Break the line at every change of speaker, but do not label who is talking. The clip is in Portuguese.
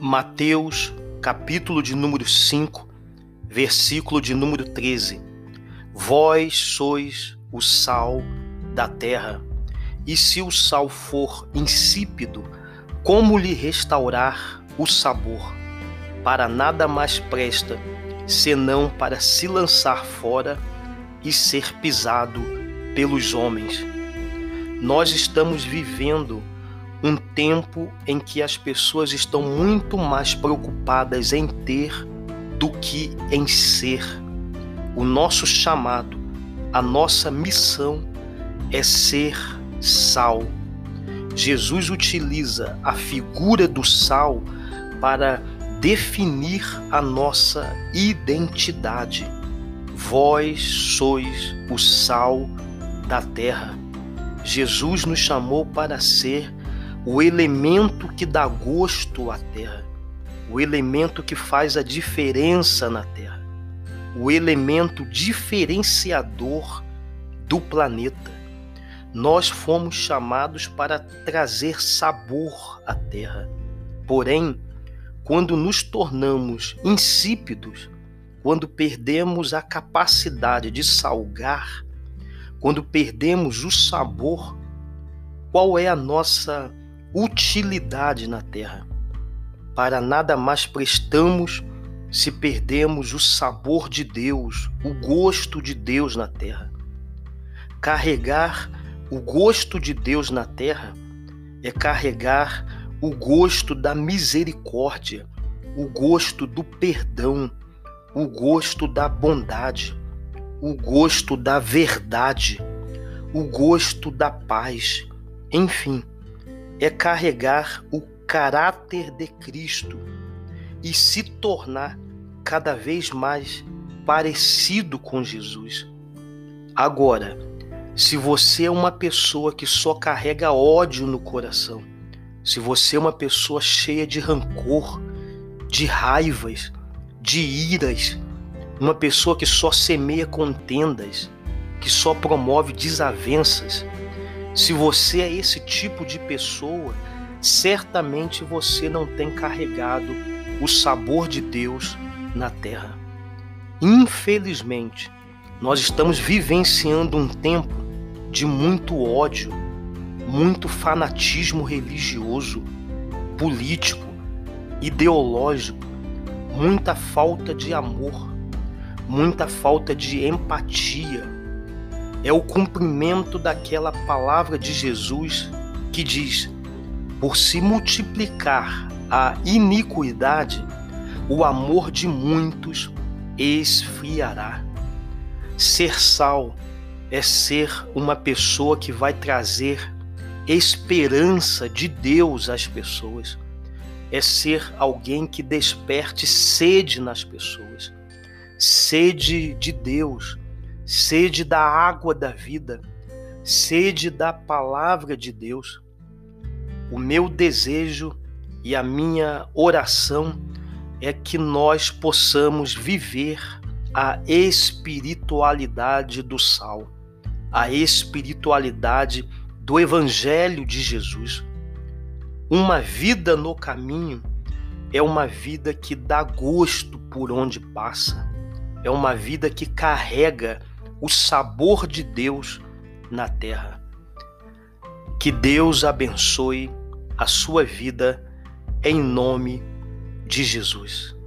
Mateus, capítulo de número 5, versículo de número 13. Vós sois o sal da terra. E se o sal for insípido, como lhe restaurar o sabor? Para nada mais presta, senão para se lançar fora e ser pisado pelos homens. Nós estamos vivendo um tempo em que as pessoas estão muito mais preocupadas em ter do que em ser. O nosso chamado, a nossa missão é ser sal. Jesus utiliza a figura do sal para definir a nossa identidade. Vós sois o sal da terra. Jesus nos chamou para ser o elemento que dá gosto à terra, o elemento que faz a diferença na terra, o elemento diferenciador do planeta. Nós fomos chamados para trazer sabor à terra. Porém, quando nos tornamos insípidos, quando perdemos a capacidade de salgar, quando perdemos o sabor, qual é a nossa utilidade na terra. Para nada mais prestamos se perdemos o sabor de Deus, o gosto de Deus na terra. Carregar o gosto de Deus na terra é carregar o gosto da misericórdia, o gosto do perdão, o gosto da bondade, o gosto da verdade, o gosto da paz, enfim é carregar o caráter de Cristo e se tornar cada vez mais parecido com Jesus. Agora, se você é uma pessoa que só carrega ódio no coração, se você é uma pessoa cheia de rancor, de raivas, de iras, uma pessoa que só semeia contendas, que só promove desavenças, se você é esse tipo de pessoa, certamente você não tem carregado o sabor de Deus na terra. Infelizmente, nós estamos vivenciando um tempo de muito ódio, muito fanatismo religioso, político, ideológico, muita falta de amor, muita falta de empatia é o cumprimento daquela palavra de Jesus que diz: por se multiplicar a iniquidade, o amor de muitos esfriará. Ser sal é ser uma pessoa que vai trazer esperança de Deus às pessoas. É ser alguém que desperte sede nas pessoas, sede de Deus, sede da água da vida, sede da palavra de Deus. O meu desejo e a minha oração é que nós possamos viver a espiritualidade do sal, a espiritualidade do Evangelho de Jesus. Uma vida no caminho é uma vida que dá gosto por onde passa, é uma vida que carrega o sabor de Deus na terra. Que Deus abençoe a sua vida em nome de Jesus.